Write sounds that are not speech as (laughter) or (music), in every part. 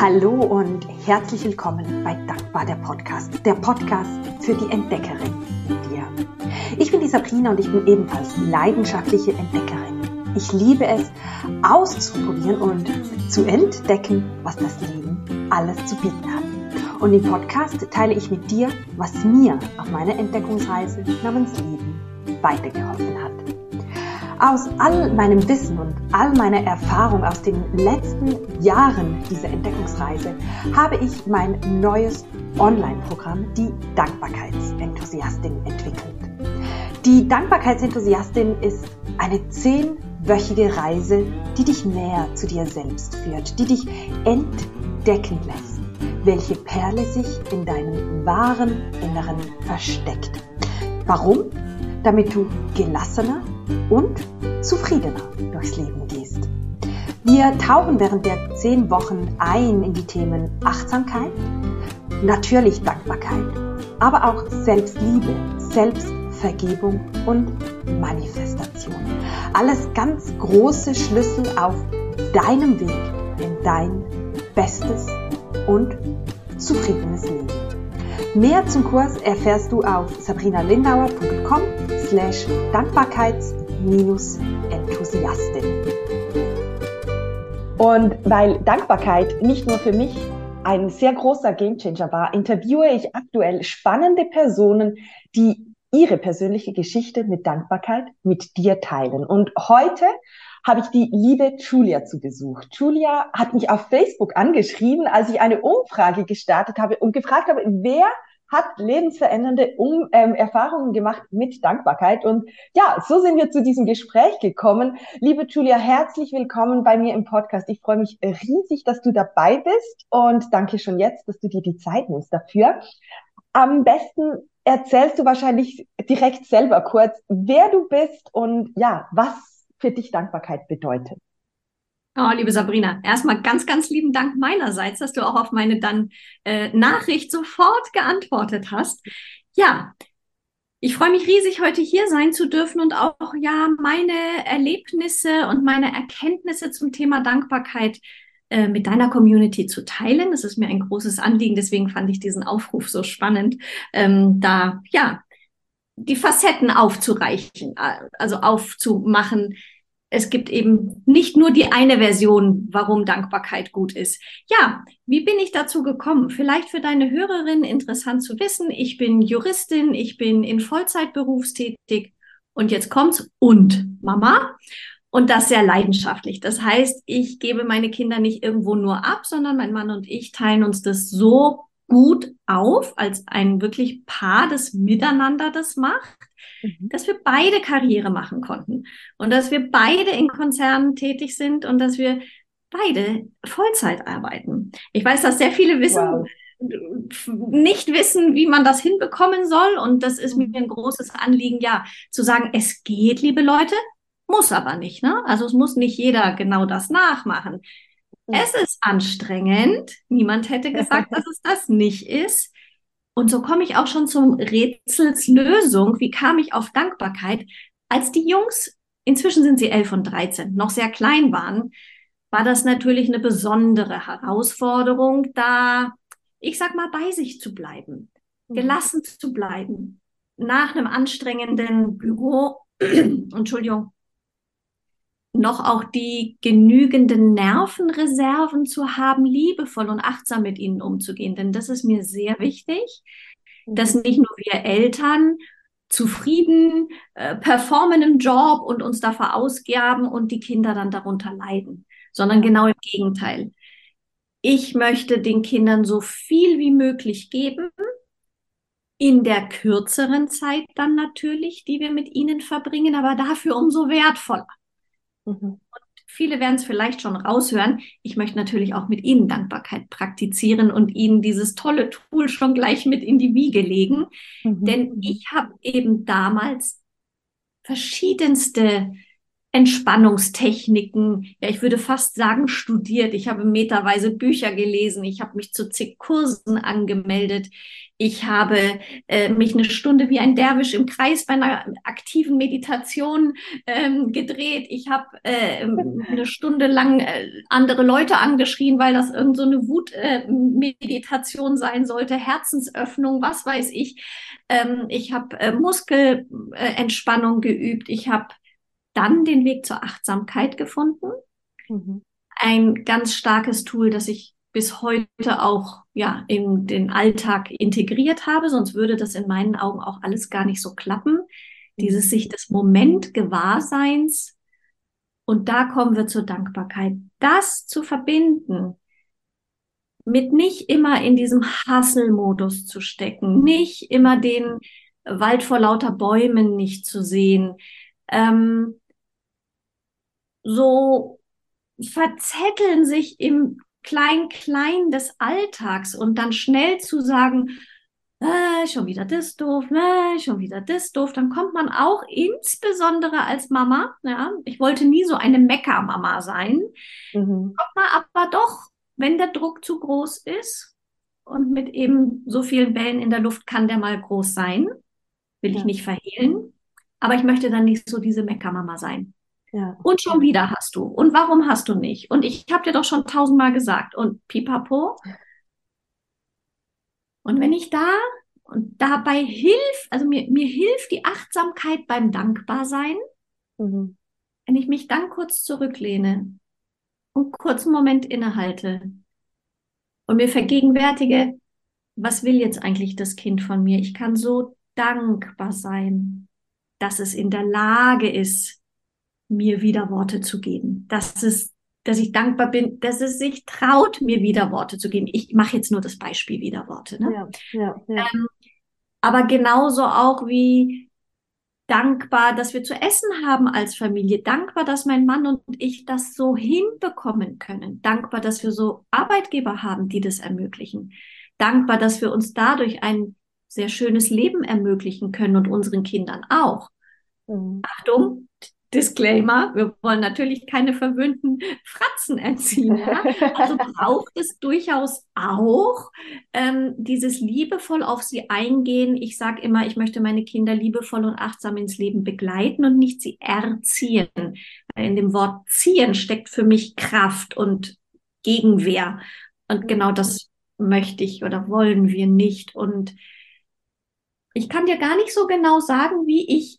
Hallo und herzlich willkommen bei Dankbar der Podcast, der Podcast für die Entdeckerin dir. Ich bin die Sabrina und ich bin ebenfalls leidenschaftliche Entdeckerin. Ich liebe es, auszuprobieren und zu entdecken, was das Leben alles zu bieten hat. Und im Podcast teile ich mit dir, was mir auf meiner Entdeckungsreise namens Leben weitergeholfen hat. Aus all meinem Wissen und all meiner Erfahrung aus den letzten Jahren dieser Entdeckungsreise habe ich mein neues Online-Programm, die Dankbarkeitsenthusiastin, entwickelt. Die Dankbarkeitsenthusiastin ist eine zehnwöchige Reise, die dich näher zu dir selbst führt, die dich entdecken lässt, welche Perle sich in deinem wahren Inneren versteckt. Warum? Damit du gelassener und zufriedener durchs Leben gehst. Wir tauchen während der zehn Wochen ein in die Themen Achtsamkeit, natürlich Dankbarkeit, aber auch Selbstliebe, Selbstvergebung und Manifestation. Alles ganz große Schlüssel auf deinem Weg in dein bestes und zufriedenes Leben. Mehr zum Kurs erfährst du auf sabrinalindauer.com slash Dankbarkeits-Enthusiastin. Und weil Dankbarkeit nicht nur für mich ein sehr großer Gamechanger war, interviewe ich aktuell spannende Personen, die ihre persönliche Geschichte mit Dankbarkeit mit dir teilen. Und heute habe ich die liebe Julia zu Besuch. Julia hat mich auf Facebook angeschrieben, als ich eine Umfrage gestartet habe und gefragt habe, wer hat lebensverändernde um, ähm, Erfahrungen gemacht mit Dankbarkeit. Und ja, so sind wir zu diesem Gespräch gekommen. Liebe Julia, herzlich willkommen bei mir im Podcast. Ich freue mich riesig, dass du dabei bist und danke schon jetzt, dass du dir die Zeit nimmst dafür. Am besten erzählst du wahrscheinlich direkt selber kurz, wer du bist und ja, was für dich Dankbarkeit bedeutet. Oh, liebe Sabrina, erstmal ganz, ganz lieben Dank meinerseits, dass du auch auf meine dann äh, Nachricht sofort geantwortet hast. Ja, ich freue mich riesig, heute hier sein zu dürfen und auch ja meine Erlebnisse und meine Erkenntnisse zum Thema Dankbarkeit äh, mit deiner Community zu teilen. Das ist mir ein großes Anliegen, deswegen fand ich diesen Aufruf so spannend, ähm, da ja die Facetten aufzureichen, äh, also aufzumachen, es gibt eben nicht nur die eine Version, warum Dankbarkeit gut ist. Ja, wie bin ich dazu gekommen? Vielleicht für deine Hörerin interessant zu wissen. Ich bin Juristin, ich bin in Vollzeit berufstätig und jetzt kommt's und Mama. Und das sehr leidenschaftlich. Das heißt, ich gebe meine Kinder nicht irgendwo nur ab, sondern mein Mann und ich teilen uns das so gut auf, als ein wirklich Paar, das miteinander das macht, mhm. dass wir beide Karriere machen konnten und dass wir beide in Konzernen tätig sind und dass wir beide Vollzeit arbeiten. Ich weiß, dass sehr viele wissen, wow nicht wissen, wie man das hinbekommen soll. Und das ist mir ein großes Anliegen, ja, zu sagen, es geht, liebe Leute, muss aber nicht. Ne? Also es muss nicht jeder genau das nachmachen. Es ist anstrengend. Niemand hätte gesagt, (laughs) dass es das nicht ist. Und so komme ich auch schon zum Rätselslösung. Wie kam ich auf Dankbarkeit? Als die Jungs, inzwischen sind sie elf und dreizehn, noch sehr klein waren, war das natürlich eine besondere Herausforderung, da, ich sag mal, bei sich zu bleiben, mhm. gelassen zu bleiben, nach einem anstrengenden Büro, (clears throat) Entschuldigung, noch auch die genügenden Nervenreserven zu haben, liebevoll und achtsam mit ihnen umzugehen. Denn das ist mir sehr wichtig, dass mhm. nicht nur wir Eltern zufrieden äh, performen im Job und uns da verausgaben und die Kinder dann darunter leiden, sondern genau im Gegenteil. Ich möchte den Kindern so viel wie möglich geben, in der kürzeren Zeit dann natürlich, die wir mit ihnen verbringen, aber dafür umso wertvoller. Mhm. viele werden es vielleicht schon raushören. Ich möchte natürlich auch mit Ihnen Dankbarkeit praktizieren und Ihnen dieses tolle Tool schon gleich mit in die Wiege legen. Mhm. Denn ich habe eben damals verschiedenste Entspannungstechniken, ja, ich würde fast sagen, studiert. Ich habe meterweise Bücher gelesen, ich habe mich zu zig Kursen angemeldet, ich habe äh, mich eine Stunde wie ein Derwisch im Kreis bei einer aktiven Meditation ähm, gedreht. Ich habe äh, eine Stunde lang äh, andere Leute angeschrien, weil das irgend so eine Wutmeditation äh, sein sollte, Herzensöffnung, was weiß ich. Ähm, ich habe äh, Muskelentspannung geübt. Ich habe dann den Weg zur Achtsamkeit gefunden. Mhm. Ein ganz starkes Tool, das ich bis heute auch ja in den Alltag integriert habe, sonst würde das in meinen Augen auch alles gar nicht so klappen. Dieses mhm. sich des Moment Gewahrseins und da kommen wir zur Dankbarkeit. Das zu verbinden mit nicht immer in diesem Hasselmodus zu stecken, nicht immer den Wald vor lauter Bäumen nicht zu sehen, ähm, so verzetteln sich im Klein-Klein des Alltags und dann schnell zu sagen, äh, schon wieder das doof, äh, schon wieder das doof, dann kommt man auch insbesondere als Mama, ja, ich wollte nie so eine Mecker-Mama sein, mhm. kommt man aber doch, wenn der Druck zu groß ist und mit eben so vielen Bällen in der Luft kann der mal groß sein, will ja. ich nicht verhehlen, aber ich möchte dann nicht so diese Mecker-Mama sein. Ja. Und schon wieder hast du. Und warum hast du nicht? Und ich habe dir doch schon tausendmal gesagt. Und pipapo. Und wenn ich da und dabei hilft, also mir, mir hilft die Achtsamkeit beim Dankbarsein, mhm. wenn ich mich dann kurz zurücklehne und kurz einen Moment innehalte und mir vergegenwärtige, was will jetzt eigentlich das Kind von mir? Ich kann so dankbar sein, dass es in der Lage ist, mir wieder Worte zu geben. Dass es, dass ich dankbar bin, dass es sich traut, mir wieder Worte zu geben. Ich mache jetzt nur das Beispiel wieder Worte. Ne? Ja, ja, ja. Ähm, aber genauso auch wie dankbar, dass wir zu essen haben als Familie, dankbar, dass mein Mann und ich das so hinbekommen können, dankbar, dass wir so Arbeitgeber haben, die das ermöglichen, dankbar, dass wir uns dadurch ein sehr schönes Leben ermöglichen können und unseren Kindern auch. Mhm. Achtung, Disclaimer, wir wollen natürlich keine verwöhnten Fratzen erziehen. Ja? Also (laughs) braucht es durchaus auch ähm, dieses liebevoll auf sie eingehen. Ich sage immer, ich möchte meine Kinder liebevoll und achtsam ins Leben begleiten und nicht sie erziehen. Weil in dem Wort ziehen steckt für mich Kraft und Gegenwehr. Und genau das möchte ich oder wollen wir nicht. Und ich kann dir gar nicht so genau sagen, wie ich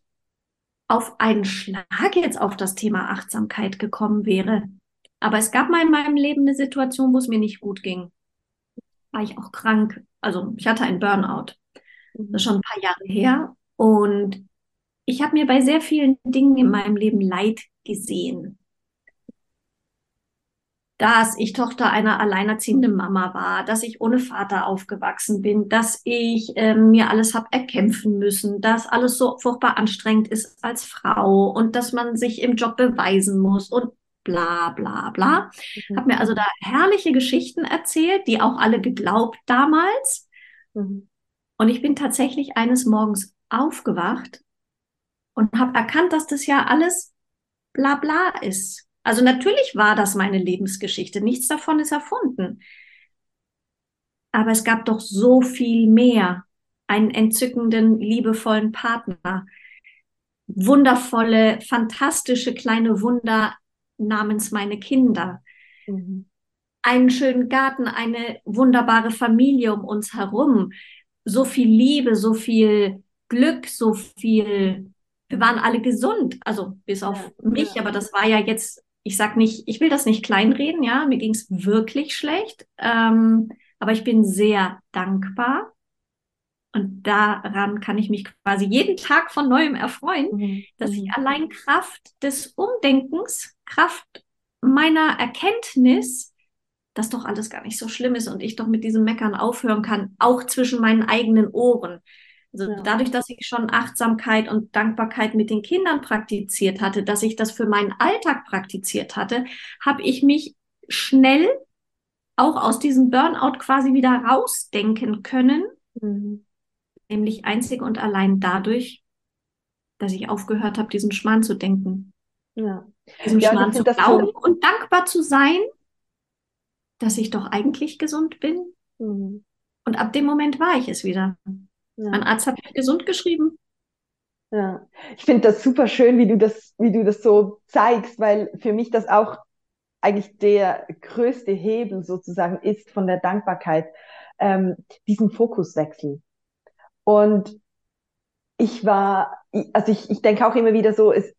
auf einen Schlag jetzt auf das Thema Achtsamkeit gekommen wäre. Aber es gab mal in meinem Leben eine Situation, wo es mir nicht gut ging. War ich auch krank. Also ich hatte einen Burnout. Das ist schon ein paar Jahre her. Und ich habe mir bei sehr vielen Dingen in meinem Leben Leid gesehen dass ich Tochter einer alleinerziehenden Mama war, dass ich ohne Vater aufgewachsen bin, dass ich äh, mir alles habe erkämpfen müssen, dass alles so furchtbar anstrengend ist als Frau und dass man sich im Job beweisen muss und bla bla bla. Mhm. Habe mir also da herrliche Geschichten erzählt, die auch alle geglaubt damals. Mhm. Und ich bin tatsächlich eines Morgens aufgewacht und habe erkannt, dass das ja alles bla bla ist. Also natürlich war das meine Lebensgeschichte. Nichts davon ist erfunden. Aber es gab doch so viel mehr. Einen entzückenden, liebevollen Partner. Wundervolle, fantastische kleine Wunder namens meine Kinder. Mhm. Einen schönen Garten, eine wunderbare Familie um uns herum. So viel Liebe, so viel Glück, so viel wir waren alle gesund, also bis auf ja, mich, ja. aber das war ja jetzt ich sag nicht, ich will das nicht kleinreden, ja, mir ging es wirklich schlecht, ähm, aber ich bin sehr dankbar und daran kann ich mich quasi jeden Tag von neuem erfreuen, mhm. dass ich mhm. allein Kraft des Umdenkens, Kraft meiner Erkenntnis, dass doch alles gar nicht so schlimm ist und ich doch mit diesem Meckern aufhören kann, auch zwischen meinen eigenen Ohren. Also ja. dadurch, dass ich schon Achtsamkeit und Dankbarkeit mit den Kindern praktiziert hatte, dass ich das für meinen Alltag praktiziert hatte, habe ich mich schnell auch aus diesem Burnout quasi wieder rausdenken können, mhm. nämlich einzig und allein dadurch, dass ich aufgehört habe, diesen Schmarrn zu denken. Ja. Diesem ja, Schmarrn zu glauben so und dankbar zu sein, dass ich doch eigentlich gesund bin. Mhm. Und ab dem Moment war ich es wieder. Ja. Mein Arzt hat mich gesund geschrieben. Ja, ich finde das super schön, wie du das, wie du das so zeigst, weil für mich das auch eigentlich der größte Hebel sozusagen ist von der Dankbarkeit, ähm, diesen Fokuswechsel. Und ich war, also ich, ich denke auch immer wieder so, es,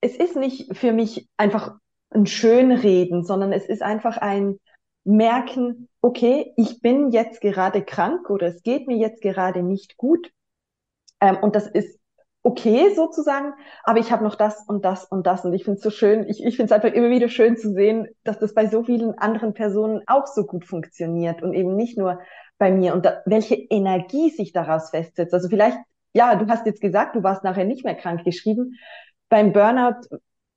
es ist nicht für mich einfach ein Schönreden, sondern es ist einfach ein Merken, okay, ich bin jetzt gerade krank oder es geht mir jetzt gerade nicht gut. Ähm, und das ist okay sozusagen, aber ich habe noch das und das und das und ich finde es so schön, ich, ich finde es einfach immer wieder schön zu sehen, dass das bei so vielen anderen Personen auch so gut funktioniert und eben nicht nur bei mir und da, welche Energie sich daraus festsetzt. Also vielleicht, ja, du hast jetzt gesagt, du warst nachher nicht mehr krank geschrieben. Beim Burnout,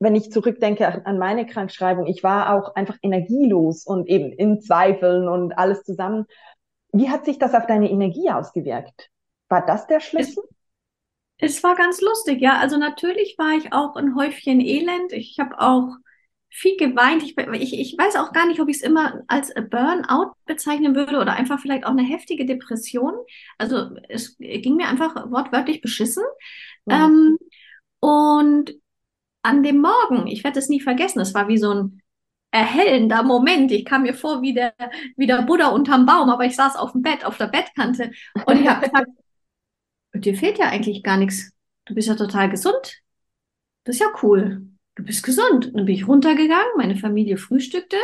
wenn ich zurückdenke an meine Krankschreibung, ich war auch einfach energielos und eben in Zweifeln und alles zusammen. Wie hat sich das auf deine Energie ausgewirkt? War das der Schlüssel? Es war ganz lustig, ja. Also natürlich war ich auch ein Häufchen Elend. Ich habe auch viel geweint. Ich, ich, ich weiß auch gar nicht, ob ich es immer als Burnout bezeichnen würde oder einfach vielleicht auch eine heftige Depression. Also es ging mir einfach wortwörtlich beschissen. Ja. Ähm, und an dem Morgen, ich werde es nie vergessen, es war wie so ein erhellender Moment. Ich kam mir vor wie der, wie der Buddha unterm Baum, aber ich saß auf dem Bett, auf der Bettkante und ich habe gesagt, (laughs) dir fehlt ja eigentlich gar nichts. Du bist ja total gesund. Das ist ja cool. Du bist gesund. Und dann bin ich runtergegangen, meine Familie frühstückte.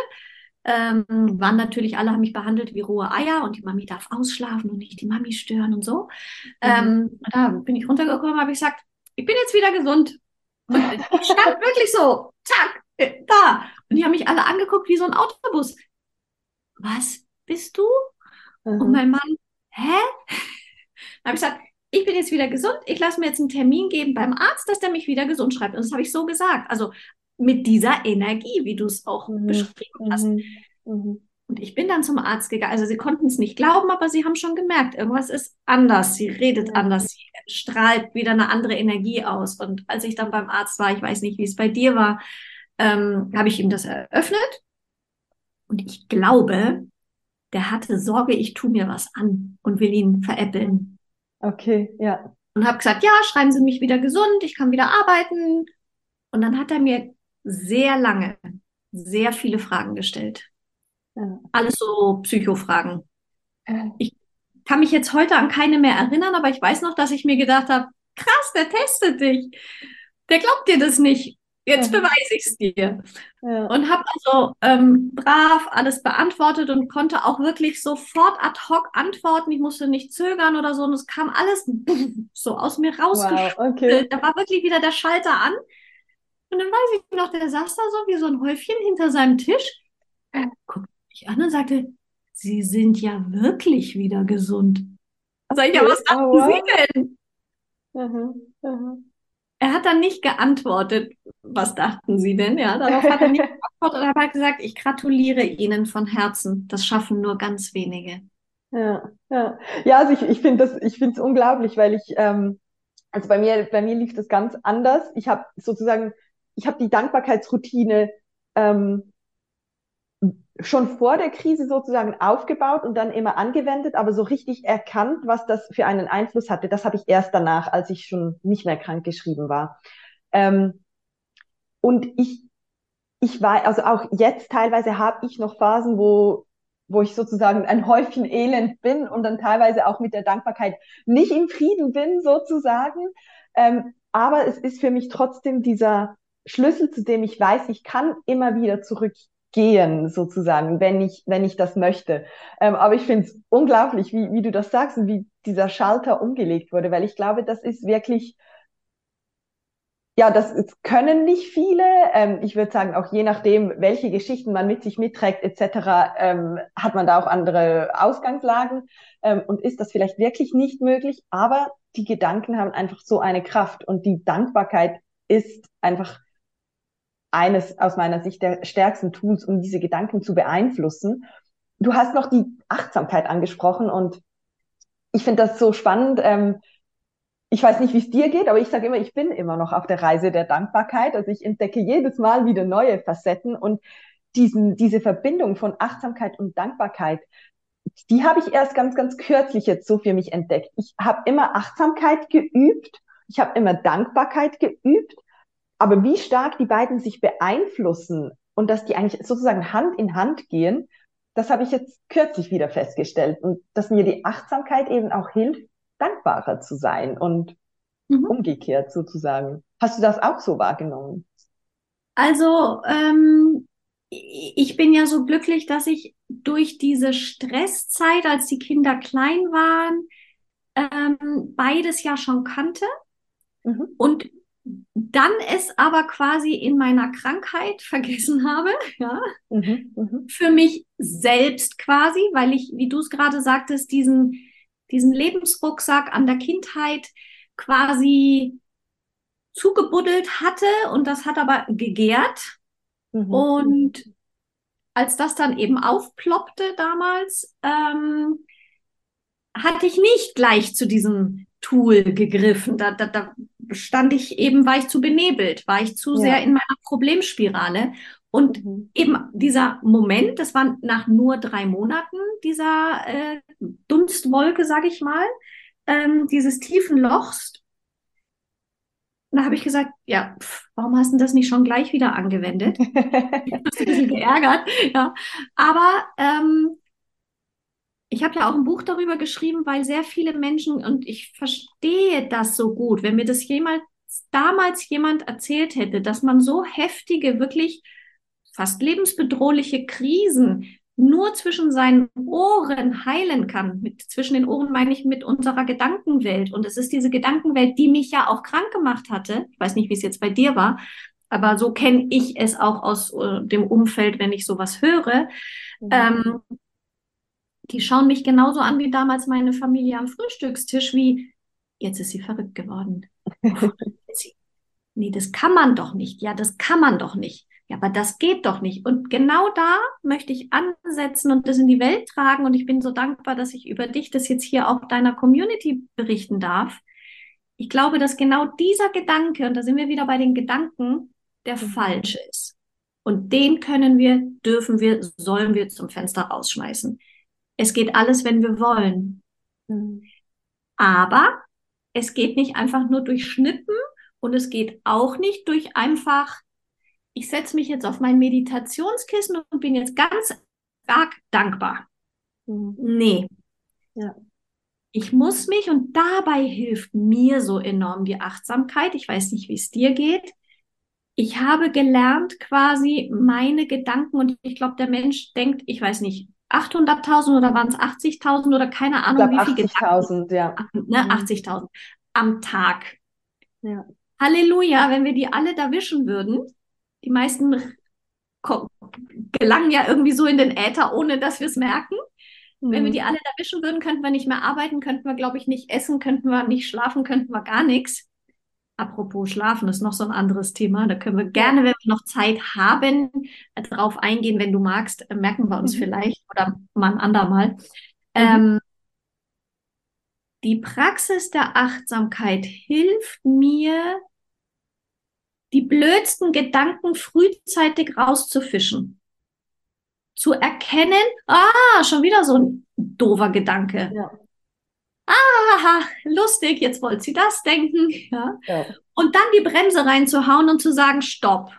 Ähm, waren natürlich alle, haben mich behandelt wie rohe Eier und die Mami darf ausschlafen und nicht die Mami stören und so. Mhm. Ähm, da bin ich runtergekommen, habe ich gesagt, ich bin jetzt wieder gesund. Und ich stand wirklich so, zack, da. Und die haben mich alle angeguckt wie so ein Autobus. Was bist du? Mhm. Und mein Mann, hä? Dann habe ich gesagt, ich bin jetzt wieder gesund, ich lasse mir jetzt einen Termin geben beim Arzt, dass der mich wieder gesund schreibt. Und das habe ich so gesagt. Also mit dieser Energie, wie du es auch mhm. beschrieben hast. Mhm. Und ich bin dann zum Arzt gegangen. Also sie konnten es nicht glauben, aber sie haben schon gemerkt, irgendwas ist anders. Sie redet anders, sie strahlt wieder eine andere Energie aus. Und als ich dann beim Arzt war, ich weiß nicht, wie es bei dir war, ähm, habe ich ihm das eröffnet. Und ich glaube, der hatte Sorge, ich tue mir was an und will ihn veräppeln. Okay, ja. Und habe gesagt, ja, schreiben Sie mich wieder gesund, ich kann wieder arbeiten. Und dann hat er mir sehr lange, sehr viele Fragen gestellt. Ja. Alles so Psychofragen. Ja. Ich kann mich jetzt heute an keine mehr erinnern, aber ich weiß noch, dass ich mir gedacht habe, krass, der testet dich. Der glaubt dir das nicht. Jetzt ja. beweise ich es dir. Und habe also ähm, brav alles beantwortet und konnte auch wirklich sofort ad hoc antworten. Ich musste nicht zögern oder so. Und es kam alles (laughs) so aus mir rausgeschüttelt. Wow, okay. Da war wirklich wieder der Schalter an. Und dann weiß ich noch, der saß da so wie so ein Häufchen hinter seinem Tisch, guckte mich an und sagte, Sie sind ja wirklich wieder gesund. Sag ich, ja, was dachten oh. Sie denn? Mhm, mhm. Er hat dann nicht geantwortet, was dachten Sie denn? Ja, darauf hat er nicht (laughs) geantwortet. Er hat gesagt, ich gratuliere Ihnen von Herzen. Das schaffen nur ganz wenige. Ja, ja. Ja, also ich, ich finde das, ich finde es unglaublich, weil ich, ähm, also bei mir, bei mir lief das ganz anders. Ich habe sozusagen, ich habe die Dankbarkeitsroutine ähm, schon vor der Krise sozusagen aufgebaut und dann immer angewendet, aber so richtig erkannt, was das für einen Einfluss hatte, das habe ich erst danach, als ich schon nicht mehr krank geschrieben war. Ähm, und ich, ich war, also auch jetzt teilweise habe ich noch Phasen, wo, wo ich sozusagen ein Häufchen Elend bin und dann teilweise auch mit der Dankbarkeit nicht im Frieden bin, sozusagen. Ähm, aber es ist für mich trotzdem dieser Schlüssel, zu dem ich weiß, ich kann immer wieder zurück gehen, sozusagen, wenn ich, wenn ich das möchte. Ähm, aber ich finde es unglaublich, wie, wie du das sagst und wie dieser Schalter umgelegt wurde, weil ich glaube, das ist wirklich, ja, das können nicht viele. Ähm, ich würde sagen, auch je nachdem, welche Geschichten man mit sich mitträgt, etc., ähm, hat man da auch andere Ausgangslagen ähm, und ist das vielleicht wirklich nicht möglich. Aber die Gedanken haben einfach so eine Kraft und die Dankbarkeit ist einfach eines aus meiner Sicht der stärksten Tools, um diese Gedanken zu beeinflussen. Du hast noch die Achtsamkeit angesprochen und ich finde das so spannend. Ähm, ich weiß nicht, wie es dir geht, aber ich sage immer, ich bin immer noch auf der Reise der Dankbarkeit. Also ich entdecke jedes Mal wieder neue Facetten und diesen, diese Verbindung von Achtsamkeit und Dankbarkeit, die habe ich erst ganz, ganz kürzlich jetzt so für mich entdeckt. Ich habe immer Achtsamkeit geübt, ich habe immer Dankbarkeit geübt, aber wie stark die beiden sich beeinflussen und dass die eigentlich sozusagen Hand in Hand gehen, das habe ich jetzt kürzlich wieder festgestellt und dass mir die Achtsamkeit eben auch hilft, dankbarer zu sein und mhm. umgekehrt sozusagen. Hast du das auch so wahrgenommen? Also ähm, ich bin ja so glücklich, dass ich durch diese Stresszeit, als die Kinder klein waren, ähm, beides ja schon kannte. Mhm. Und dann es aber quasi in meiner Krankheit vergessen habe, (laughs) ja, mhm, mh. für mich selbst quasi, weil ich, wie du es gerade sagtest, diesen, diesen Lebensrucksack an der Kindheit quasi zugebuddelt hatte und das hat aber gegärt. Mhm. Und als das dann eben aufploppte damals, ähm, hatte ich nicht gleich zu diesem Tool gegriffen. Da, da, da stand ich eben, war ich zu benebelt, war ich zu ja. sehr in meiner Problemspirale. Und mhm. eben dieser Moment, das war nach nur drei Monaten, dieser äh, Dunstwolke, sag ich mal, ähm, dieses tiefen Lochs. da habe ich gesagt, ja, pff, warum hast du das nicht schon gleich wieder angewendet? (laughs) ich habe ein bisschen geärgert, ja. Aber ähm, ich habe ja auch ein Buch darüber geschrieben, weil sehr viele Menschen, und ich verstehe das so gut, wenn mir das jemals damals jemand erzählt hätte, dass man so heftige, wirklich fast lebensbedrohliche Krisen nur zwischen seinen Ohren heilen kann. Mit, zwischen den Ohren meine ich mit unserer Gedankenwelt. Und es ist diese Gedankenwelt, die mich ja auch krank gemacht hatte. Ich weiß nicht, wie es jetzt bei dir war, aber so kenne ich es auch aus äh, dem Umfeld, wenn ich sowas höre. Mhm. Ähm, die schauen mich genauso an wie damals meine Familie am Frühstückstisch, wie jetzt ist sie verrückt geworden. (laughs) nee, das kann man doch nicht. Ja, das kann man doch nicht. Ja, aber das geht doch nicht. Und genau da möchte ich ansetzen und das in die Welt tragen. Und ich bin so dankbar, dass ich über dich das jetzt hier auch deiner Community berichten darf. Ich glaube, dass genau dieser Gedanke, und da sind wir wieder bei den Gedanken, der mhm. falsche ist. Und den können wir, dürfen wir, sollen wir zum Fenster rausschmeißen. Es geht alles, wenn wir wollen. Mhm. Aber es geht nicht einfach nur durch Schnippen und es geht auch nicht durch einfach ich setze mich jetzt auf mein Meditationskissen und bin jetzt ganz arg dankbar. Mhm. Nee. Ja. Ich muss mich und dabei hilft mir so enorm die Achtsamkeit. Ich weiß nicht, wie es dir geht. Ich habe gelernt quasi meine Gedanken und ich glaube, der Mensch denkt, ich weiß nicht, 800.000 oder waren es 80.000 oder keine Ahnung, wie viel 80.000, ja. Ne, mhm. 80.000 am Tag. Ja. Halleluja, wenn wir die alle da wischen würden, die meisten gelangen ja irgendwie so in den Äther, ohne dass wir es merken. Mhm. Wenn wir mhm. die alle erwischen würden, könnten wir nicht mehr arbeiten, könnten wir, glaube ich, nicht essen, könnten wir nicht schlafen, könnten wir gar nichts. Apropos Schlafen ist noch so ein anderes Thema. Da können wir gerne, wenn wir noch Zeit haben, drauf eingehen. Wenn du magst, merken wir uns mhm. vielleicht oder mal ein andermal. Mhm. Ähm, die Praxis der Achtsamkeit hilft mir, die blödsten Gedanken frühzeitig rauszufischen. Zu erkennen, ah, schon wieder so ein doofer Gedanke. Ja. Ah, lustig, jetzt wollt sie das denken. Ja. ja. Und dann die Bremse reinzuhauen und zu sagen, stopp.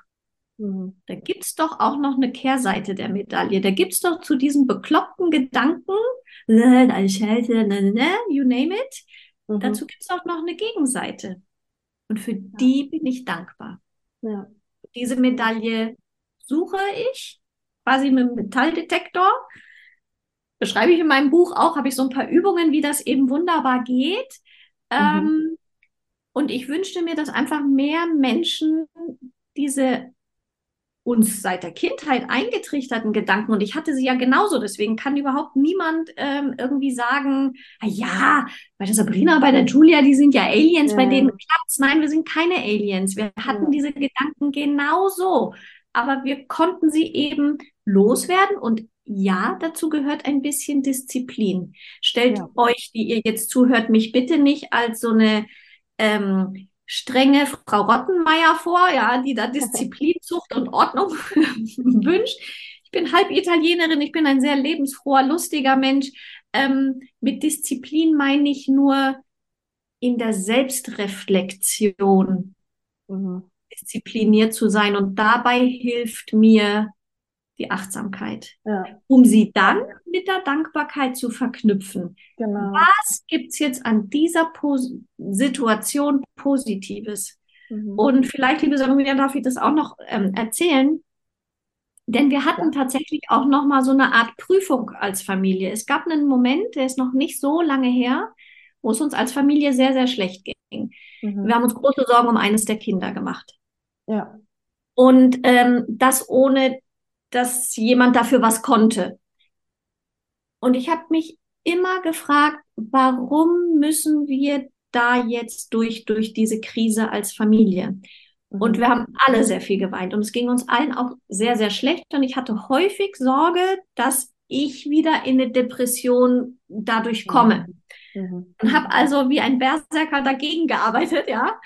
Mhm. Da gibt's doch auch noch eine Kehrseite der Medaille. Da gibt's doch zu diesen bekloppten Gedanken, äh, you name it, mhm. dazu gibt's auch noch eine Gegenseite. Und für ja. die bin ich dankbar. Ja. Diese Medaille suche ich quasi mit dem Metalldetektor. Beschreibe ich in meinem Buch auch, habe ich so ein paar Übungen, wie das eben wunderbar geht. Mhm. Ähm, und ich wünschte mir, dass einfach mehr Menschen diese uns seit der Kindheit eingetrichterten Gedanken, und ich hatte sie ja genauso, deswegen kann überhaupt niemand ähm, irgendwie sagen, ja, bei der Sabrina, bei der Julia, die sind ja Aliens, ja. bei denen klappt's. Nein, wir sind keine Aliens. Wir hatten ja. diese Gedanken genauso, aber wir konnten sie eben loswerden und ja, dazu gehört ein bisschen Disziplin. Stellt ja. euch, die ihr jetzt zuhört, mich bitte nicht als so eine ähm, strenge Frau Rottenmeier vor, ja, die da Disziplin, (laughs) Zucht und Ordnung (laughs) wünscht. Ich bin halb Italienerin, ich bin ein sehr lebensfroher, lustiger Mensch. Ähm, mit Disziplin meine ich nur in der Selbstreflexion mhm. diszipliniert zu sein. Und dabei hilft mir die Achtsamkeit, ja. um sie dann mit der Dankbarkeit zu verknüpfen. Genau. Was gibt's jetzt an dieser Pos Situation Positives? Mhm. Und vielleicht, liebe Sabrina, darf ich das auch noch ähm, erzählen. Denn wir hatten ja. tatsächlich auch noch mal so eine Art Prüfung als Familie. Es gab einen Moment, der ist noch nicht so lange her, wo es uns als Familie sehr, sehr schlecht ging. Mhm. Wir haben uns große Sorgen um eines der Kinder gemacht. Ja. Und ähm, das ohne, dass jemand dafür was konnte. Und ich habe mich immer gefragt, warum müssen wir da jetzt durch, durch diese Krise als Familie? Mhm. Und wir haben alle sehr viel geweint und es ging uns allen auch sehr, sehr schlecht. Und ich hatte häufig Sorge, dass ich wieder in eine Depression dadurch komme. Mhm. Und habe also wie ein Berserker dagegen gearbeitet, ja.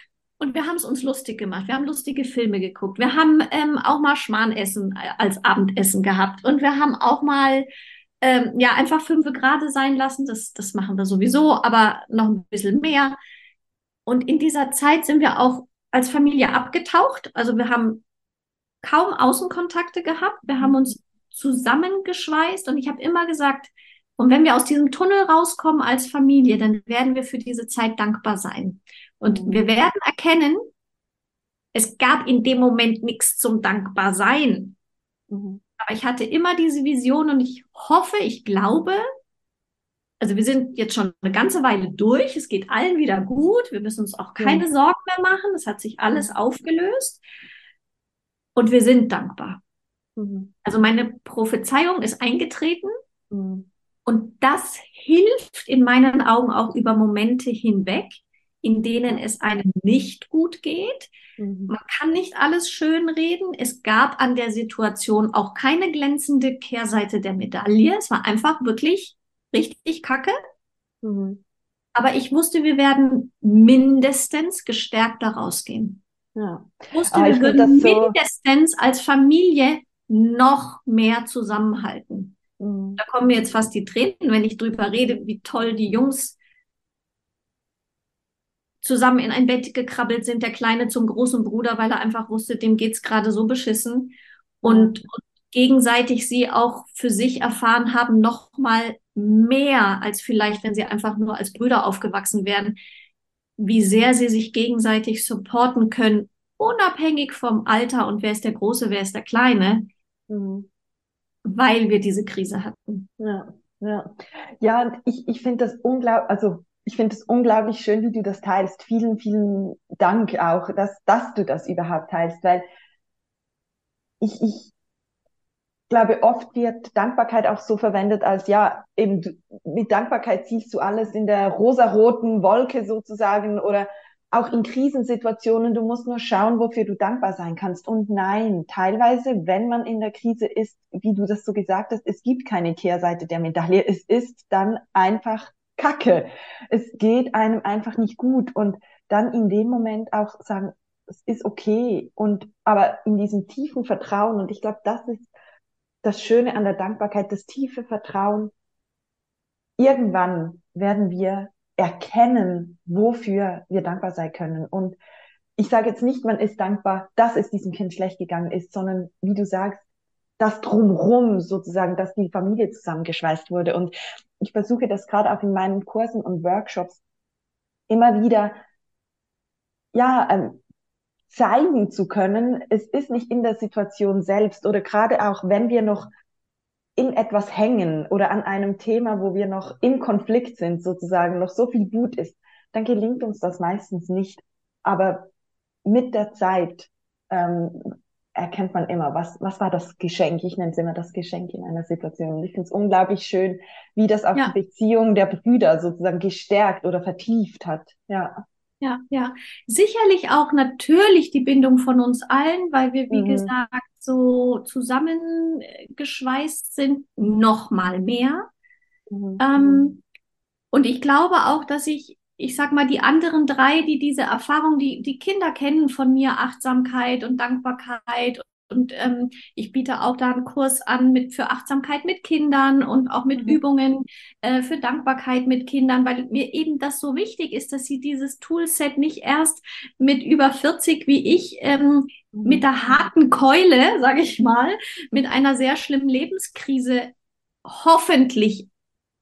Und wir haben es uns lustig gemacht. Wir haben lustige Filme geguckt. Wir haben ähm, auch mal Schmarnessen als Abendessen gehabt. Und wir haben auch mal ähm, ja einfach fünf Grade sein lassen. Das, das machen wir sowieso, aber noch ein bisschen mehr. Und in dieser Zeit sind wir auch als Familie abgetaucht. Also wir haben kaum Außenkontakte gehabt. Wir haben uns zusammengeschweißt und ich habe immer gesagt, und wenn wir aus diesem Tunnel rauskommen als Familie, dann werden wir für diese Zeit dankbar sein. Und mhm. wir werden erkennen, es gab in dem Moment nichts zum dankbar sein. Mhm. Aber ich hatte immer diese Vision und ich hoffe, ich glaube, also wir sind jetzt schon eine ganze Weile durch. Es geht allen wieder gut. Wir müssen uns auch keine ja. Sorgen mehr machen. Es hat sich alles aufgelöst. Und wir sind dankbar. Mhm. Also meine Prophezeiung ist eingetreten. Mhm. Und das hilft in meinen Augen auch über Momente hinweg, in denen es einem nicht gut geht. Mhm. Man kann nicht alles schön reden. Es gab an der Situation auch keine glänzende Kehrseite der Medaille. Es war einfach wirklich richtig kacke. Mhm. Aber ich wusste, wir werden mindestens gestärkt da rausgehen. Ja. Ich wusste, Aber wir würden so mindestens als Familie noch mehr zusammenhalten. Mhm. Da kommen mir jetzt fast die Tränen, wenn ich drüber rede, wie toll die Jungs zusammen in ein Bett gekrabbelt sind, der Kleine zum großen Bruder, weil er einfach wusste, dem geht's gerade so beschissen. Und, und, gegenseitig sie auch für sich erfahren haben, noch mal mehr als vielleicht, wenn sie einfach nur als Brüder aufgewachsen wären, wie sehr sie sich gegenseitig supporten können, unabhängig vom Alter und wer ist der Große, wer ist der Kleine. Mhm weil wir diese Krise hatten. Ja, ja. Ja, ich, ich finde das unglaublich, also ich finde es unglaublich schön, wie du das teilst. Vielen, vielen Dank auch, dass, dass du das überhaupt teilst, weil ich, ich glaube, oft wird Dankbarkeit auch so verwendet als, ja, eben mit Dankbarkeit siehst du alles in der rosaroten Wolke sozusagen oder auch in Krisensituationen, du musst nur schauen, wofür du dankbar sein kannst. Und nein, teilweise, wenn man in der Krise ist, wie du das so gesagt hast, es gibt keine Kehrseite der Medaille. Es ist dann einfach Kacke. Es geht einem einfach nicht gut. Und dann in dem Moment auch sagen, es ist okay. Und aber in diesem tiefen Vertrauen, und ich glaube, das ist das Schöne an der Dankbarkeit, das tiefe Vertrauen. Irgendwann werden wir erkennen, wofür wir dankbar sein können. Und ich sage jetzt nicht, man ist dankbar, dass es diesem Kind schlecht gegangen ist, sondern wie du sagst, das drumrum sozusagen, dass die Familie zusammengeschweißt wurde. Und ich versuche das gerade auch in meinen Kursen und Workshops immer wieder, ja, ähm, zeigen zu können. Es ist nicht in der Situation selbst oder gerade auch, wenn wir noch in etwas hängen oder an einem Thema, wo wir noch im Konflikt sind, sozusagen, noch so viel Wut ist, dann gelingt uns das meistens nicht. Aber mit der Zeit ähm, erkennt man immer, was, was war das Geschenk? Ich nenne es immer das Geschenk in einer Situation. Und ich finde es unglaublich schön, wie das auch ja. die Beziehung der Brüder sozusagen gestärkt oder vertieft hat. Ja. Ja, ja. Sicherlich auch natürlich die Bindung von uns allen, weil wir, wie mhm. gesagt, so zusammengeschweißt sind, noch mal mehr. Mhm. Ähm, und ich glaube auch, dass ich ich sag mal, die anderen drei, die diese Erfahrung, die, die Kinder kennen von mir, Achtsamkeit und Dankbarkeit und ähm, ich biete auch da einen Kurs an mit für Achtsamkeit mit Kindern und auch mit mhm. Übungen äh, für Dankbarkeit mit Kindern, weil mir eben das so wichtig ist, dass sie dieses Toolset nicht erst mit über 40 wie ich ähm, mhm. mit der harten Keule, sage ich mal, mit einer sehr schlimmen Lebenskrise hoffentlich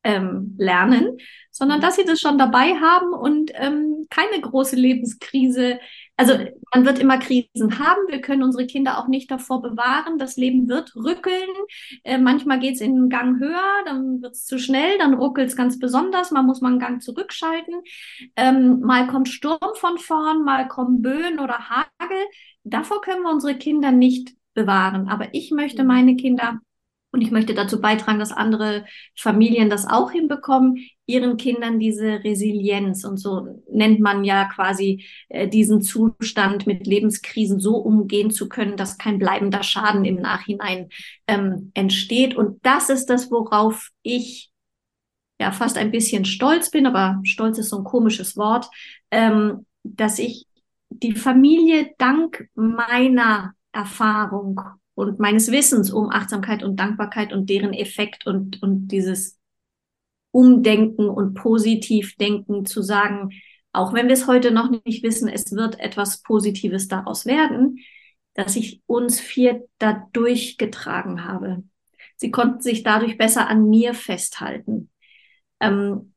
ähm, lernen, sondern dass sie das schon dabei haben und ähm, keine große Lebenskrise also man wird immer Krisen haben. Wir können unsere Kinder auch nicht davor bewahren. Das Leben wird rückeln. Äh, manchmal geht es in einen Gang höher, dann wird es zu schnell, dann ruckelt es ganz besonders. Man muss mal einen Gang zurückschalten. Ähm, mal kommt Sturm von vorn, mal kommen Böen oder Hagel. Davor können wir unsere Kinder nicht bewahren. Aber ich möchte mhm. meine Kinder und ich möchte dazu beitragen, dass andere Familien das auch hinbekommen, ihren Kindern diese Resilienz und so nennt man ja quasi äh, diesen Zustand mit Lebenskrisen so umgehen zu können, dass kein bleibender Schaden im Nachhinein ähm, entsteht. Und das ist das, worauf ich ja fast ein bisschen stolz bin, aber stolz ist so ein komisches Wort, ähm, dass ich die Familie dank meiner Erfahrung und meines Wissens um Achtsamkeit und Dankbarkeit und deren Effekt und, und dieses Umdenken und Positivdenken zu sagen, auch wenn wir es heute noch nicht wissen, es wird etwas Positives daraus werden, dass ich uns vier dadurch getragen habe. Sie konnten sich dadurch besser an mir festhalten. Ähm,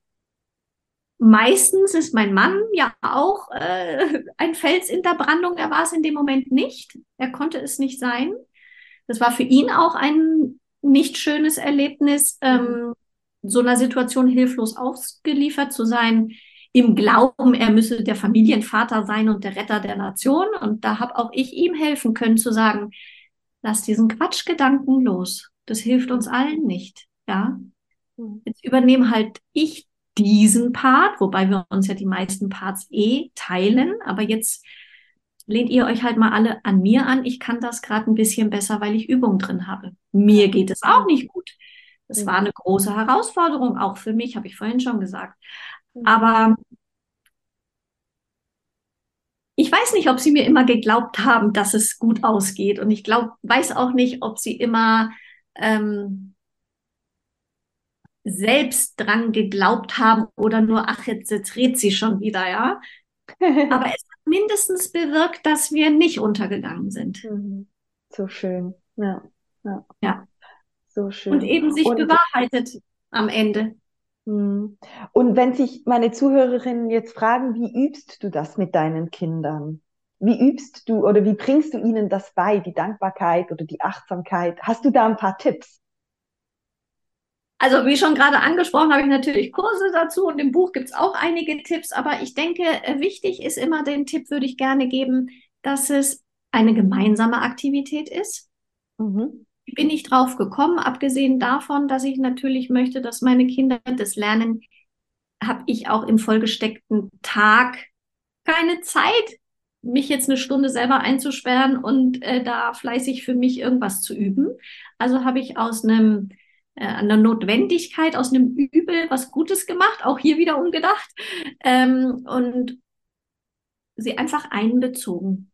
meistens ist mein Mann ja auch äh, (laughs) ein Fels in der Brandung. Er war es in dem Moment nicht. Er konnte es nicht sein. Das war für ihn auch ein nicht schönes Erlebnis, ähm, so einer Situation hilflos ausgeliefert zu sein, im Glauben, er müsse der Familienvater sein und der Retter der Nation. Und da habe auch ich ihm helfen können zu sagen, lass diesen Quatschgedanken los. Das hilft uns allen nicht. Ja. Mhm. Jetzt übernehme halt ich diesen Part, wobei wir uns ja die meisten Parts eh teilen. Aber jetzt lehnt ihr euch halt mal alle an mir an. Ich kann das gerade ein bisschen besser, weil ich Übung drin habe. Mir geht es auch nicht gut. Das war eine große Herausforderung, auch für mich, habe ich vorhin schon gesagt. Aber ich weiß nicht, ob sie mir immer geglaubt haben, dass es gut ausgeht. Und ich glaube, weiß auch nicht, ob sie immer ähm, selbst dran geglaubt haben oder nur, ach, jetzt, jetzt redet sie schon wieder, ja. (laughs) Aber es mindestens bewirkt, dass wir nicht untergegangen sind. Mhm. So schön. Ja. Ja. ja. So schön. Und eben sich und, bewahrheitet am Ende. Mhm. Und wenn sich meine Zuhörerinnen jetzt fragen, wie übst du das mit deinen Kindern? Wie übst du oder wie bringst du ihnen das bei, die Dankbarkeit oder die Achtsamkeit? Hast du da ein paar Tipps? Also wie schon gerade angesprochen, habe ich natürlich Kurse dazu und im Buch gibt es auch einige Tipps, aber ich denke, äh, wichtig ist immer den Tipp, würde ich gerne geben, dass es eine gemeinsame Aktivität ist. Mhm. Bin ich drauf gekommen, abgesehen davon, dass ich natürlich möchte, dass meine Kinder das lernen, habe ich auch im vollgesteckten Tag keine Zeit, mich jetzt eine Stunde selber einzusperren und äh, da fleißig für mich irgendwas zu üben. Also habe ich aus einem äh, einer Notwendigkeit, aus einem Übel was Gutes gemacht, auch hier wieder umgedacht ähm, und sie einfach einbezogen.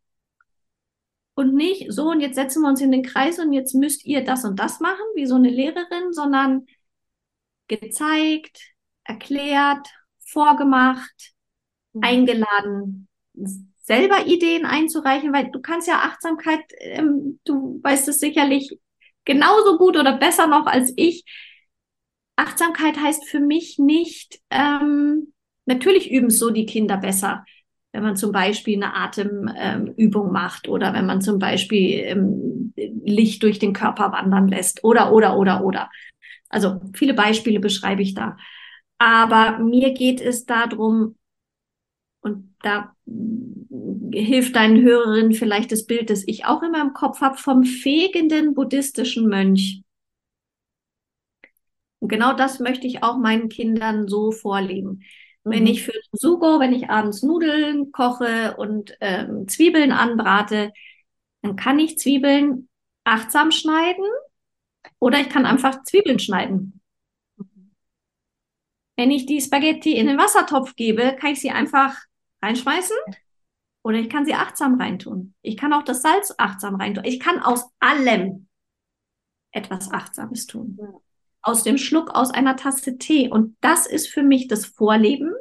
Und nicht so, und jetzt setzen wir uns in den Kreis und jetzt müsst ihr das und das machen, wie so eine Lehrerin, sondern gezeigt, erklärt, vorgemacht, mhm. eingeladen, selber Ideen einzureichen, weil du kannst ja Achtsamkeit, ähm, du weißt es sicherlich genauso gut oder besser noch als ich. Achtsamkeit heißt für mich nicht, ähm, natürlich üben so die Kinder besser, wenn man zum Beispiel eine Atemübung ähm, macht oder wenn man zum Beispiel ähm, Licht durch den Körper wandern lässt oder, oder, oder, oder. Also viele Beispiele beschreibe ich da. Aber mir geht es darum, und da hilft deinen Hörerinnen vielleicht das Bild, das ich auch immer im Kopf habe, vom fegenden buddhistischen Mönch. Und genau das möchte ich auch meinen Kindern so vorleben. Mhm. Wenn ich für Sugo, wenn ich abends Nudeln koche und ähm, Zwiebeln anbrate, dann kann ich Zwiebeln achtsam schneiden oder ich kann einfach Zwiebeln schneiden. Wenn ich die Spaghetti in den Wassertopf gebe, kann ich sie einfach reinschmeißen oder ich kann sie achtsam reintun. Ich kann auch das Salz achtsam reintun. Ich kann aus allem etwas Achtsames tun. Ja. Aus dem Schluck aus einer Tasse Tee. Und das ist für mich das Vorleben,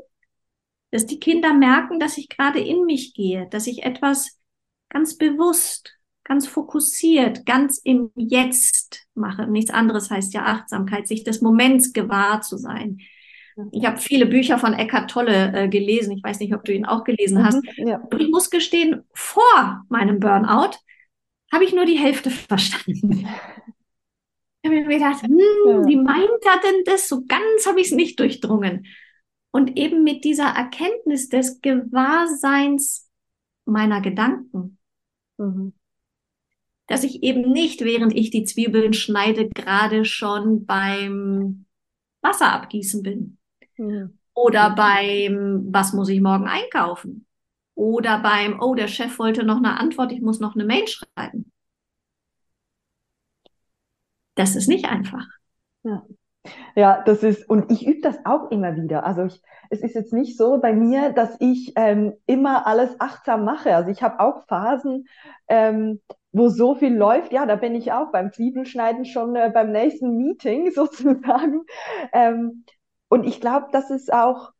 dass die Kinder merken, dass ich gerade in mich gehe, dass ich etwas ganz bewusst, ganz fokussiert, ganz im Jetzt mache. Nichts anderes heißt ja Achtsamkeit, sich des Moments gewahr zu sein. Ich habe viele Bücher von Eckhart Tolle äh, gelesen. Ich weiß nicht, ob du ihn auch gelesen hast. Mhm, ja. Und ich muss gestehen, vor meinem Burnout habe ich nur die Hälfte (laughs) verstanden. Ich habe mir gedacht, hm, ja. wie meint er denn das? So ganz habe ich es nicht durchdrungen. Und eben mit dieser Erkenntnis des Gewahrseins meiner Gedanken. Mhm. Dass ich eben nicht, während ich die Zwiebeln schneide, gerade schon beim Wasser abgießen bin. Oder beim, was muss ich morgen einkaufen? Oder beim, oh, der Chef wollte noch eine Antwort, ich muss noch eine Mail schreiben. Das ist nicht einfach. Ja. Ja, das ist, und ich übe das auch immer wieder. Also ich, es ist jetzt nicht so bei mir, dass ich ähm, immer alles achtsam mache. Also ich habe auch Phasen, ähm, wo so viel läuft. Ja, da bin ich auch beim Zwiebelschneiden schon äh, beim nächsten Meeting (laughs) sozusagen. Ähm, und ich glaube, das ist auch,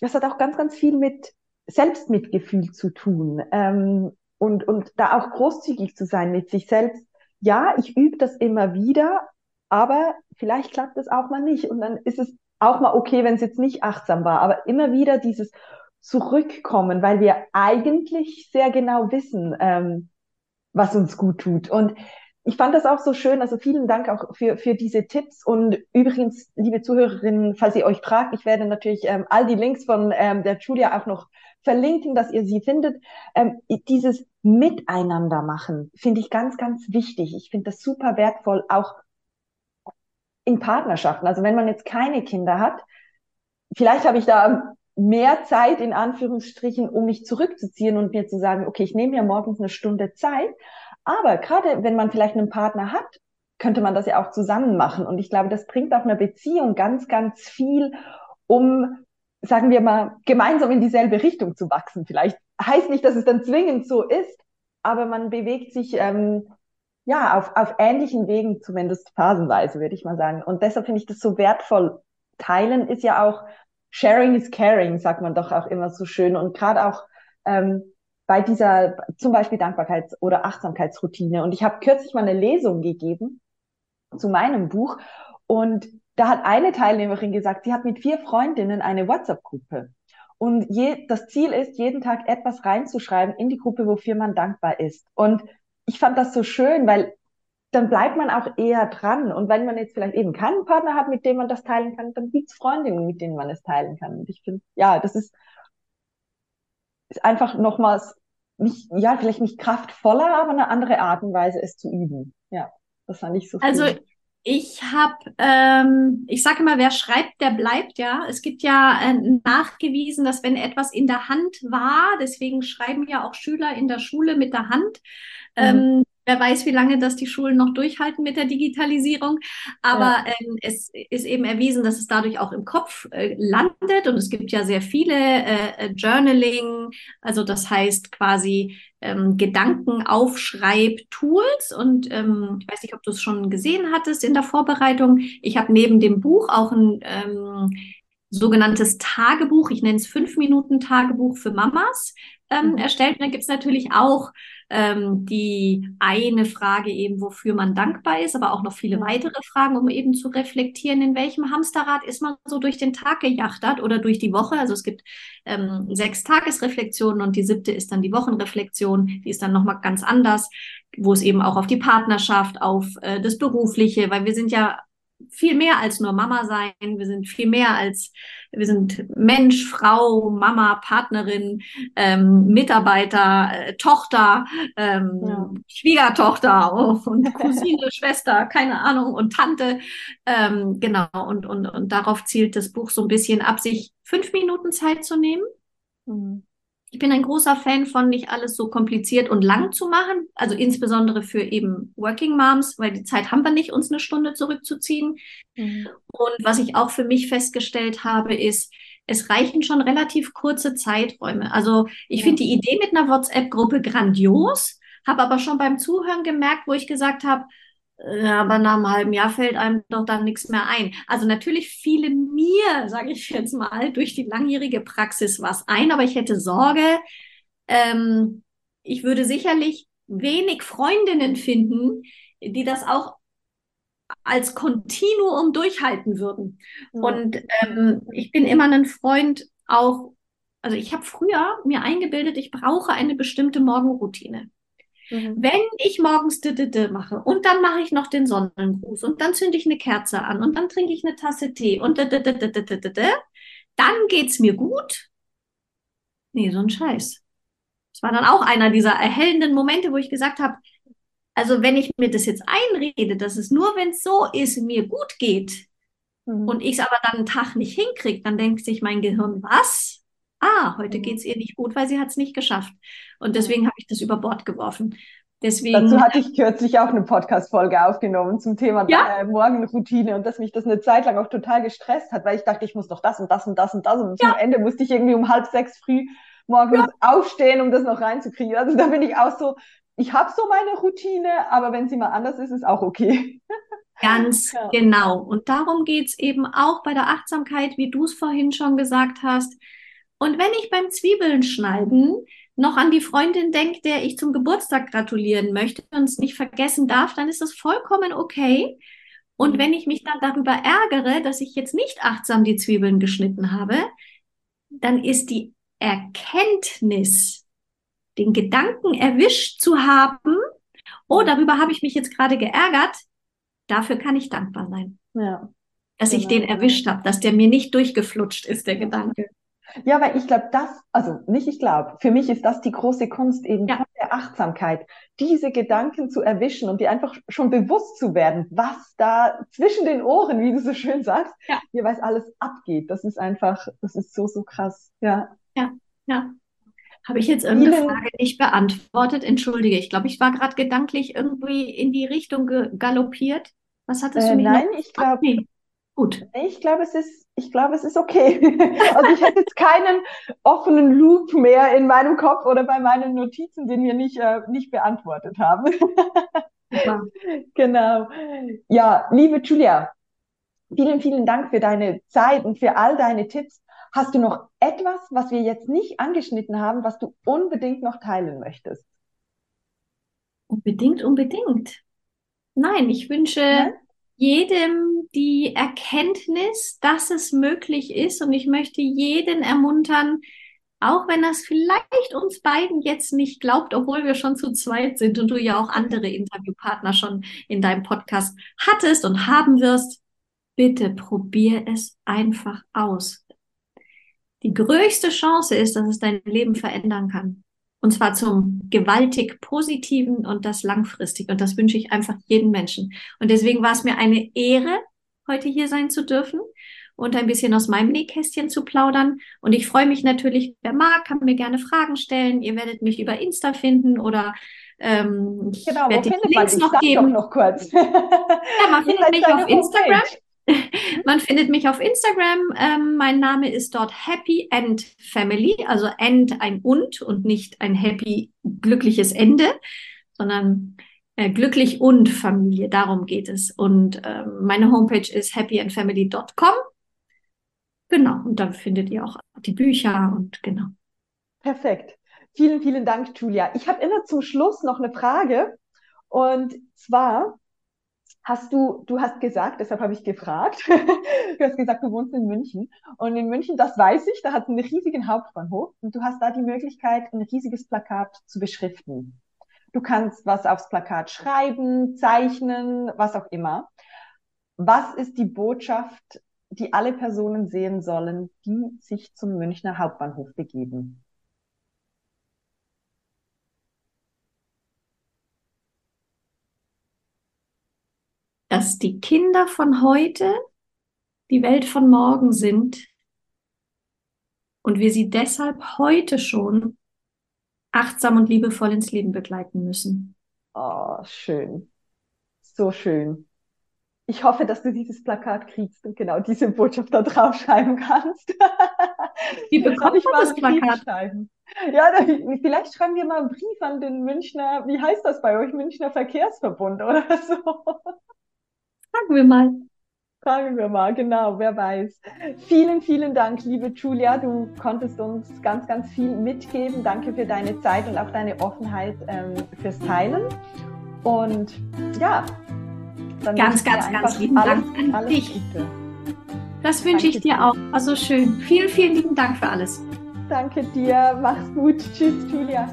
das hat auch ganz, ganz viel mit Selbstmitgefühl zu tun. Ähm, und, und da auch großzügig zu sein mit sich selbst. Ja, ich übe das immer wieder, aber vielleicht klappt es auch mal nicht. Und dann ist es auch mal okay, wenn es jetzt nicht achtsam war. Aber immer wieder dieses Zurückkommen, weil wir eigentlich sehr genau wissen, ähm, was uns gut tut. Und ich fand das auch so schön. Also vielen Dank auch für, für diese Tipps. Und übrigens, liebe Zuhörerinnen, falls ihr euch fragt, ich werde natürlich ähm, all die Links von ähm, der Julia auch noch verlinken, dass ihr sie findet. Ähm, dieses Miteinander machen finde ich ganz, ganz wichtig. Ich finde das super wertvoll, auch in Partnerschaften. Also wenn man jetzt keine Kinder hat, vielleicht habe ich da mehr Zeit in Anführungsstrichen, um mich zurückzuziehen und mir zu sagen, okay, ich nehme mir morgens eine Stunde Zeit. Aber gerade wenn man vielleicht einen Partner hat, könnte man das ja auch zusammen machen. Und ich glaube, das bringt auch einer Beziehung ganz, ganz viel, um, sagen wir mal, gemeinsam in dieselbe Richtung zu wachsen. Vielleicht heißt nicht, dass es dann zwingend so ist, aber man bewegt sich ähm, ja, auf, auf ähnlichen Wegen, zumindest phasenweise, würde ich mal sagen. Und deshalb finde ich das so wertvoll. Teilen ist ja auch, sharing is caring, sagt man doch auch immer so schön. Und gerade auch ähm, bei dieser zum Beispiel Dankbarkeits- oder Achtsamkeitsroutine. Und ich habe kürzlich mal eine Lesung gegeben zu meinem Buch. Und da hat eine Teilnehmerin gesagt, sie hat mit vier Freundinnen eine WhatsApp-Gruppe. Und je, das Ziel ist, jeden Tag etwas reinzuschreiben in die Gruppe, wofür man dankbar ist. Und ich fand das so schön, weil dann bleibt man auch eher dran. Und wenn man jetzt vielleicht eben keinen Partner hat, mit dem man das teilen kann, dann gibt es Freundinnen, mit denen man es teilen kann. Und ich finde, ja, das ist, ist einfach nochmals nicht, ja, vielleicht nicht kraftvoller, aber eine andere Art und Weise, es zu üben. Ja, das fand ich so Also. Ich habe, ähm, ich sage immer, wer schreibt, der bleibt, ja. Es gibt ja äh, nachgewiesen, dass wenn etwas in der Hand war, deswegen schreiben ja auch Schüler in der Schule mit der Hand, Mhm. Wer weiß, wie lange das die Schulen noch durchhalten mit der Digitalisierung. Aber ja. ähm, es ist eben erwiesen, dass es dadurch auch im Kopf äh, landet. Und es gibt ja sehr viele äh, Journaling, also das heißt quasi ähm, Gedankenaufschreib-Tools. Und ähm, ich weiß nicht, ob du es schon gesehen hattest in der Vorbereitung. Ich habe neben dem Buch auch ein ähm, sogenanntes Tagebuch, ich nenne es fünf Minuten Tagebuch für Mamas ähm, mhm. erstellt. Und dann gibt es natürlich auch ähm, die eine Frage eben, wofür man dankbar ist, aber auch noch viele weitere Fragen, um eben zu reflektieren, in welchem Hamsterrad ist man so durch den Tag gejachtert oder durch die Woche. Also es gibt ähm, sechs Tagesreflexionen und die siebte ist dann die Wochenreflexion, die ist dann nochmal ganz anders, wo es eben auch auf die Partnerschaft, auf äh, das Berufliche, weil wir sind ja viel mehr als nur Mama sein. Wir sind viel mehr als, wir sind Mensch, Frau, Mama, Partnerin, ähm, Mitarbeiter, äh, Tochter, ähm, ja. Schwiegertochter und (laughs) Cousine, Schwester, keine Ahnung, und Tante. Ähm, genau, und, und, und darauf zielt das Buch so ein bisschen ab, sich fünf Minuten Zeit zu nehmen. Mhm ich bin ein großer Fan von nicht alles so kompliziert und lang zu machen, also insbesondere für eben Working Moms, weil die Zeit haben wir nicht, uns eine Stunde zurückzuziehen. Mhm. Und was ich auch für mich festgestellt habe, ist, es reichen schon relativ kurze Zeiträume. Also ich ja. finde die Idee mit einer WhatsApp-Gruppe grandios, habe aber schon beim Zuhören gemerkt, wo ich gesagt habe, aber nach einem halben Jahr fällt einem doch dann nichts mehr ein. Also natürlich fiele mir, sage ich jetzt mal, durch die langjährige Praxis was ein, aber ich hätte Sorge, ähm, ich würde sicherlich wenig Freundinnen finden, die das auch als Kontinuum durchhalten würden. Ja. Und ähm, ich bin immer ein Freund auch, also ich habe früher mir eingebildet, ich brauche eine bestimmte Morgenroutine. Mhm. Wenn ich morgens d mache und dann mache ich noch den Sonnengruß und dann zünde ich eine Kerze an und dann trinke ich eine Tasse Tee und dann geht's mir gut. Nee, so ein Scheiß. Das war dann auch einer dieser erhellenden Momente, wo ich gesagt habe, also wenn ich mir das jetzt einrede, dass es nur, wenn es so ist, mir gut geht mhm. und ich es aber dann einen Tag nicht hinkriege, dann denkt sich mein Gehirn, was? Ah, heute geht es ihr nicht gut, weil sie hat es nicht geschafft. Und deswegen habe ich das über Bord geworfen. Deswegen, Dazu hatte ich kürzlich auch eine Podcast-Folge aufgenommen zum Thema ja? äh, Morgenroutine und dass mich das eine Zeit lang auch total gestresst hat, weil ich dachte, ich muss doch das und das und das und das und ja. am Ende musste ich irgendwie um halb sechs früh morgens ja. aufstehen, um das noch reinzukriegen. Also da bin ich auch so, ich habe so meine Routine, aber wenn sie mal anders ist, ist auch okay. (laughs) Ganz ja. genau. Und darum geht es eben auch bei der Achtsamkeit, wie du es vorhin schon gesagt hast. Und wenn ich beim Zwiebeln schneiden noch an die Freundin denke, der ich zum Geburtstag gratulieren möchte und es nicht vergessen darf, dann ist das vollkommen okay. Und mhm. wenn ich mich dann darüber ärgere, dass ich jetzt nicht achtsam die Zwiebeln geschnitten habe, dann ist die Erkenntnis, den Gedanken erwischt zu haben, oh, darüber habe ich mich jetzt gerade geärgert, dafür kann ich dankbar sein. Ja. Dass genau. ich den erwischt habe, dass der mir nicht durchgeflutscht ist, der Gedanke. Ja, weil ich glaube, das, also nicht ich glaube, für mich ist das die große Kunst eben ja. der Achtsamkeit, diese Gedanken zu erwischen und dir einfach schon bewusst zu werden, was da zwischen den Ohren, wie du so schön sagst, ja. jeweils alles abgeht. Das ist einfach, das ist so, so krass. Ja. Ja, ja. Habe ich jetzt irgendeine Vielen, Frage nicht beantwortet? Entschuldige, ich glaube, ich war gerade gedanklich irgendwie in die Richtung galoppiert. Was hattest du äh, Nein, noch? ich glaube, nee. Gut. Ich glaube, es ist, ich glaube, es ist okay. (laughs) also ich hätte jetzt keinen offenen Loop mehr in meinem Kopf oder bei meinen Notizen, den wir nicht, äh, nicht beantwortet haben. (laughs) genau. Ja, liebe Julia, vielen, vielen Dank für deine Zeit und für all deine Tipps. Hast du noch etwas, was wir jetzt nicht angeschnitten haben, was du unbedingt noch teilen möchtest? Unbedingt, unbedingt. Nein, ich wünsche ja? jedem die Erkenntnis, dass es möglich ist. Und ich möchte jeden ermuntern, auch wenn das vielleicht uns beiden jetzt nicht glaubt, obwohl wir schon zu zweit sind und du ja auch andere Interviewpartner schon in deinem Podcast hattest und haben wirst, bitte probier es einfach aus. Die größte Chance ist, dass es dein Leben verändern kann. Und zwar zum gewaltig Positiven und das langfristig. Und das wünsche ich einfach jedem Menschen. Und deswegen war es mir eine Ehre, heute hier sein zu dürfen und ein bisschen aus meinem Nähkästchen zu plaudern. Und ich freue mich natürlich, wer mag, kann mir gerne Fragen stellen. Ihr werdet mich über Insta finden oder ähm, ich genau, werde die Links noch geben. Noch kurz. (laughs) ja, man findet mich auf Instagram. (laughs) Man findet mich auf Instagram. Ähm, mein Name ist dort Happy End Family, also End ein und und nicht ein happy glückliches Ende, sondern äh, glücklich und Familie. Darum geht es. Und ähm, meine Homepage ist happyandfamily.com. Genau. Und da findet ihr auch die Bücher und genau. Perfekt. Vielen, vielen Dank, Julia. Ich habe immer zum Schluss noch eine Frage. Und zwar, hast du, du hast gesagt, deshalb habe ich gefragt, (laughs) du hast gesagt, du wohnst in München. Und in München, das weiß ich, da hat es einen riesigen Hauptbahnhof und du hast da die Möglichkeit, ein riesiges Plakat zu beschriften. Du kannst was aufs Plakat schreiben, zeichnen, was auch immer. Was ist die Botschaft, die alle Personen sehen sollen, die sich zum Münchner Hauptbahnhof begeben? dass die Kinder von heute die Welt von morgen sind und wir sie deshalb heute schon achtsam und liebevoll ins Leben begleiten müssen. Oh, schön. So schön. Ich hoffe, dass du dieses Plakat kriegst und genau diese Botschaft da draufschreiben kannst. (laughs) Wie bekomme ich das Plakat? Ja, da, vielleicht schreiben wir mal einen Brief an den Münchner, wie heißt das bei euch, Münchner Verkehrsverbund oder so. Fragen wir mal. Fragen wir mal, genau, wer weiß. Vielen, vielen Dank, liebe Julia. Du konntest uns ganz, ganz viel mitgeben. Danke für deine Zeit und auch deine Offenheit ähm, fürs Teilen. Und ja, dann ganz, ganz, ganz lieben alles, Dank an dich. Gute. Das wünsche ich dir auch. Also schön. Vielen, vielen lieben Dank für alles. Danke dir. Mach's gut. Tschüss, Julia.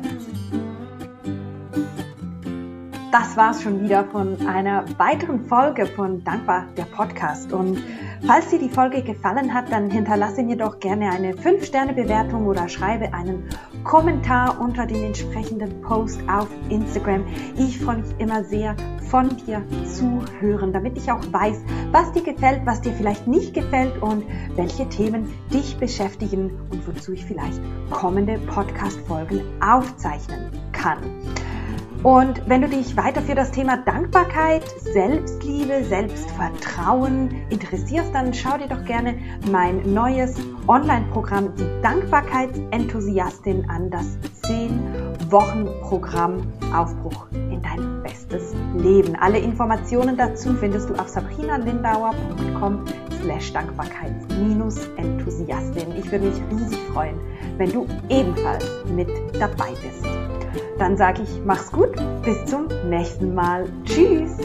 Das war's schon wieder von einer weiteren Folge von Dankbar der Podcast. Und falls dir die Folge gefallen hat, dann hinterlasse mir doch gerne eine 5-Sterne-Bewertung oder schreibe einen Kommentar unter den entsprechenden Post auf Instagram. Ich freue mich immer sehr, von dir zu hören, damit ich auch weiß, was dir gefällt, was dir vielleicht nicht gefällt und welche Themen dich beschäftigen und wozu ich vielleicht kommende Podcast-Folgen aufzeichnen kann. Und wenn du dich weiter für das Thema Dankbarkeit, Selbstliebe, Selbstvertrauen interessierst, dann schau dir doch gerne mein neues Online-Programm, die Dankbarkeitsenthusiastin an, das 10-Wochen-Programm Aufbruch in dein bestes Leben. Alle Informationen dazu findest du auf sabrinalindauer.com slash Dankbarkeits-Enthusiastin. Ich würde mich riesig freuen, wenn du ebenfalls mit dabei bist. Dann sage ich, mach's gut, bis zum nächsten Mal. Tschüss!